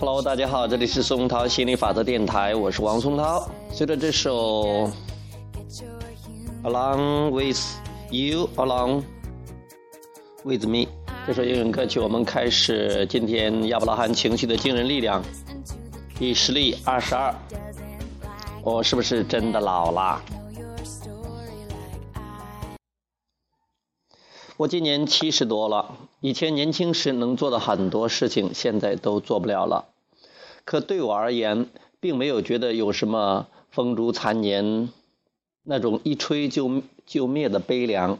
Hello，大家好，这里是松涛心理法则电台，我是王松涛。随着这首《Along with You》，Along with Me，这首英文歌曲，我们开始今天亚伯拉罕情绪的惊人力量第十例二十二。我是不是真的老了？我今年七十多了，以前年轻时能做的很多事情，现在都做不了了。可对我而言，并没有觉得有什么风烛残年，那种一吹就就灭的悲凉。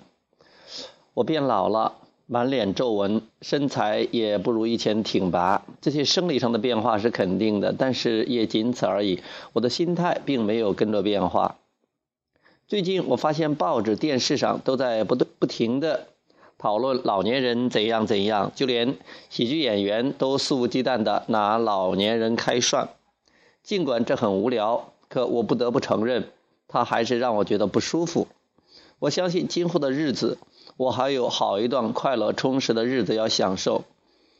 我变老了，满脸皱纹，身材也不如以前挺拔。这些生理上的变化是肯定的，但是也仅此而已。我的心态并没有跟着变化。最近我发现报纸、电视上都在不不停的。讨论老年人怎样怎样，就连喜剧演员都肆无忌惮地拿老年人开涮。尽管这很无聊，可我不得不承认，它还是让我觉得不舒服。我相信今后的日子，我还有好一段快乐充实的日子要享受。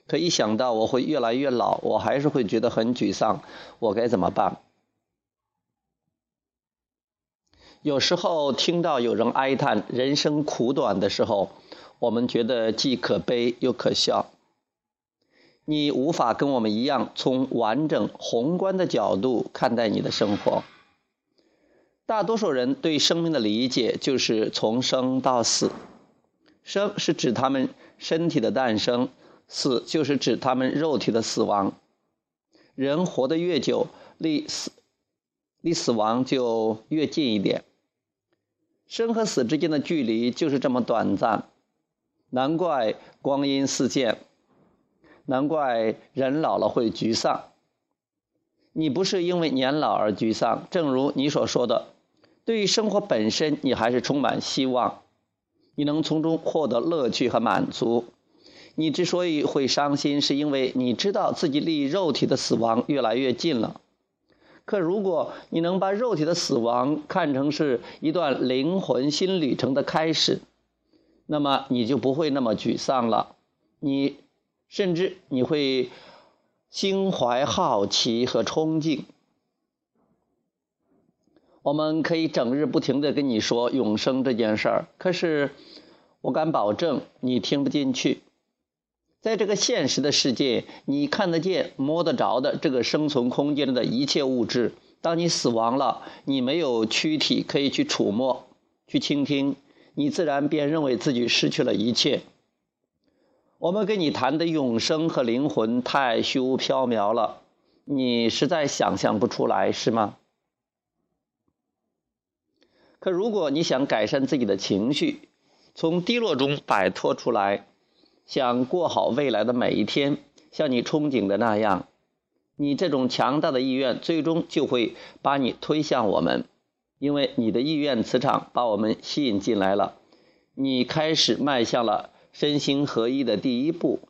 可一想到我会越来越老，我还是会觉得很沮丧。我该怎么办？有时候听到有人哀叹人生苦短的时候，我们觉得既可悲又可笑。你无法跟我们一样从完整宏观的角度看待你的生活。大多数人对生命的理解就是从生到死，生是指他们身体的诞生，死就是指他们肉体的死亡。人活得越久，离死离死亡就越近一点。生和死之间的距离就是这么短暂。难怪光阴似箭，难怪人老了会沮丧。你不是因为年老而沮丧，正如你所说的，对于生活本身，你还是充满希望，你能从中获得乐趣和满足。你之所以会伤心，是因为你知道自己离肉体的死亡越来越近了。可如果你能把肉体的死亡看成是一段灵魂新旅程的开始，那么你就不会那么沮丧了，你甚至你会心怀好奇和憧憬。我们可以整日不停的跟你说永生这件事儿，可是我敢保证你听不进去。在这个现实的世界，你看得见、摸得着的这个生存空间的一切物质，当你死亡了，你没有躯体可以去触摸、去倾听。你自然便认为自己失去了一切。我们跟你谈的永生和灵魂太虚无缥缈了，你实在想象不出来，是吗？可如果你想改善自己的情绪，从低落中摆脱出来，想过好未来的每一天，像你憧憬的那样，你这种强大的意愿最终就会把你推向我们。因为你的意愿磁场把我们吸引进来了，你开始迈向了身心合一的第一步。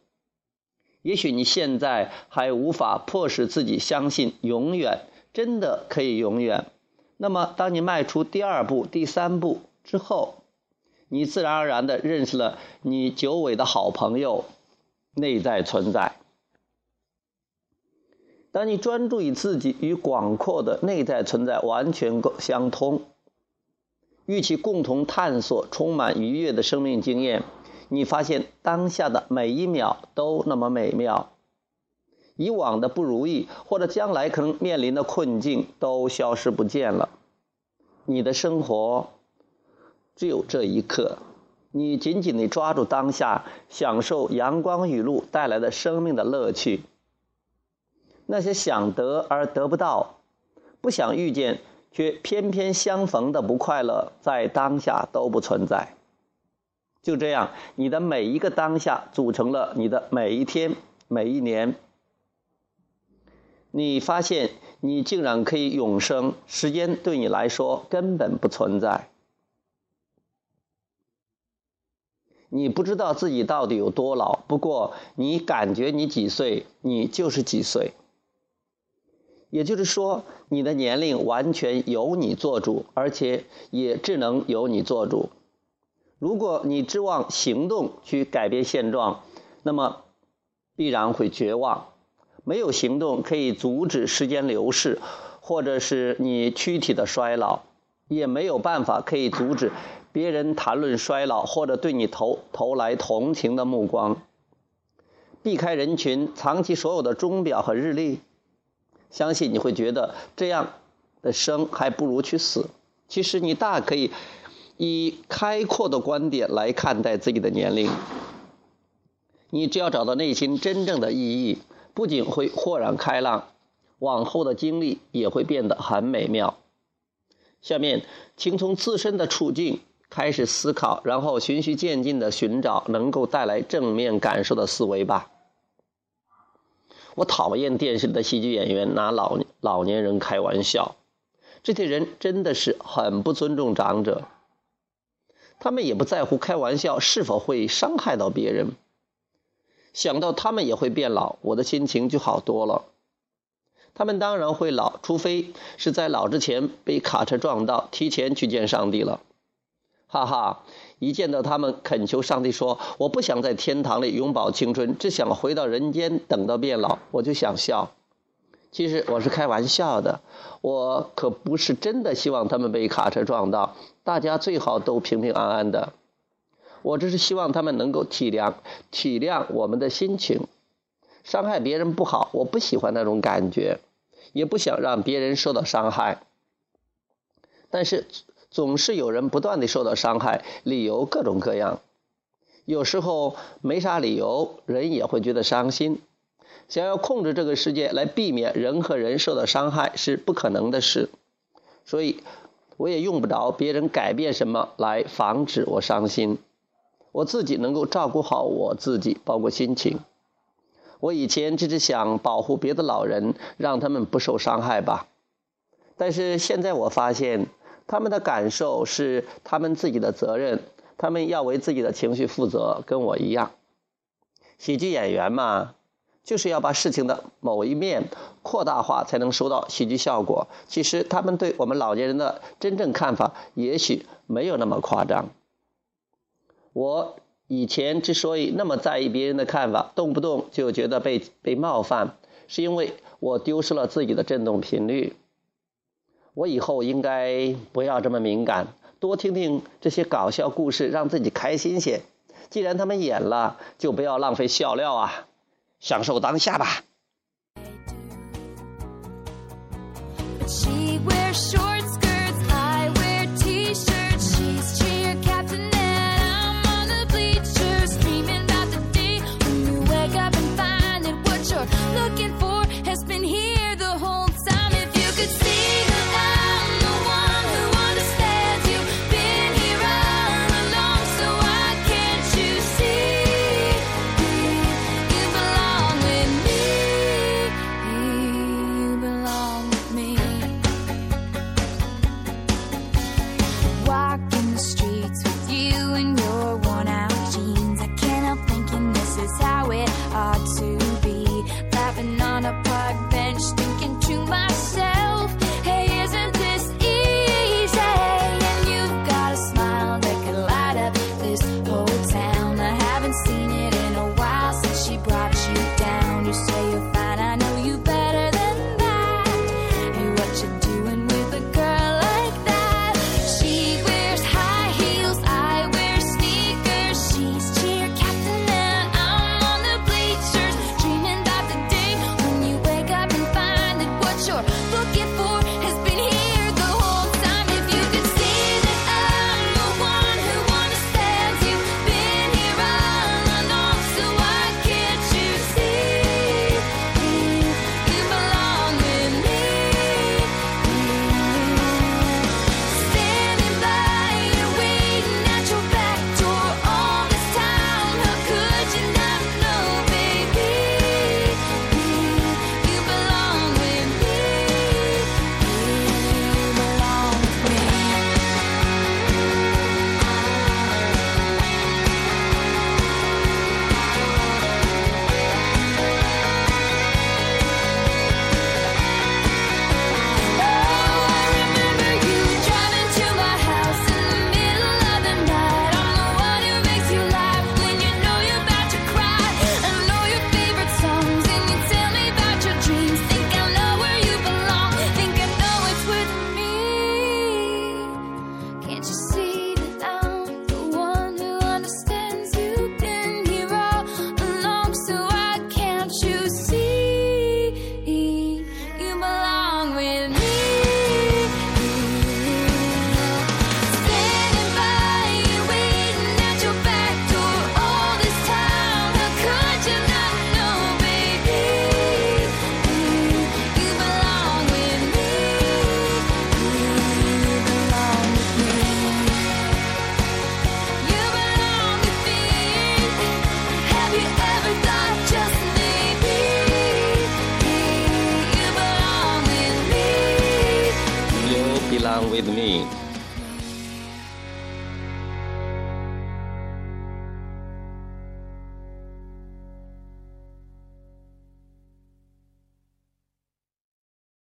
也许你现在还无法迫使自己相信永远真的可以永远，那么当你迈出第二步、第三步之后，你自然而然的认识了你久违的好朋友——内在存在。当你专注于自己与广阔的内在存在完全相通，与其共同探索充满愉悦的生命经验，你发现当下的每一秒都那么美妙，以往的不如意或者将来可能面临的困境都消失不见了。你的生活只有这一刻，你紧紧地抓住当下，享受阳光雨露带来的生命的乐趣。那些想得而得不到、不想遇见却偏偏相逢的不快乐，在当下都不存在。就这样，你的每一个当下组成了你的每一天、每一年。你发现你竟然可以永生，时间对你来说根本不存在。你不知道自己到底有多老，不过你感觉你几岁，你就是几岁。也就是说，你的年龄完全由你做主，而且也只能由你做主。如果你指望行动去改变现状，那么必然会绝望。没有行动可以阻止时间流逝，或者是你躯体的衰老，也没有办法可以阻止别人谈论衰老或者对你投投来同情的目光。避开人群，藏起所有的钟表和日历，相信你会觉得这样的生还不如去死。其实你大可以以开阔的观点来看待自己的年龄。你只要找到内心真正的意义，不仅会豁然开朗，往后的经历也会变得很美妙。下面，请从自身的处境开始思考，然后循序渐进地寻找能够带来正面感受的思维吧。我讨厌电视里的喜剧演员拿老老年人开玩笑，这些人真的是很不尊重长者。他们也不在乎开玩笑是否会伤害到别人。想到他们也会变老，我的心情就好多了。他们当然会老，除非是在老之前被卡车撞到，提前去见上帝了。哈哈！一见到他们，恳求上帝说：“我不想在天堂里永葆青春，只想回到人间，等到变老。”我就想笑。其实我是开玩笑的，我可不是真的希望他们被卡车撞到。大家最好都平平安安的。我只是希望他们能够体谅体谅我们的心情。伤害别人不好，我不喜欢那种感觉，也不想让别人受到伤害。但是。总是有人不断的受到伤害，理由各种各样。有时候没啥理由，人也会觉得伤心。想要控制这个世界来避免人和人受到伤害是不可能的事，所以我也用不着别人改变什么来防止我伤心。我自己能够照顾好我自己，包括心情。我以前只是想保护别的老人，让他们不受伤害吧。但是现在我发现。他们的感受是他们自己的责任，他们要为自己的情绪负责，跟我一样。喜剧演员嘛，就是要把事情的某一面扩大化，才能收到喜剧效果。其实他们对我们老年人的真正看法，也许没有那么夸张。我以前之所以那么在意别人的看法，动不动就觉得被被冒犯，是因为我丢失了自己的振动频率。我以后应该不要这么敏感，多听听这些搞笑故事，让自己开心些。既然他们演了，就不要浪费笑料啊，享受当下吧。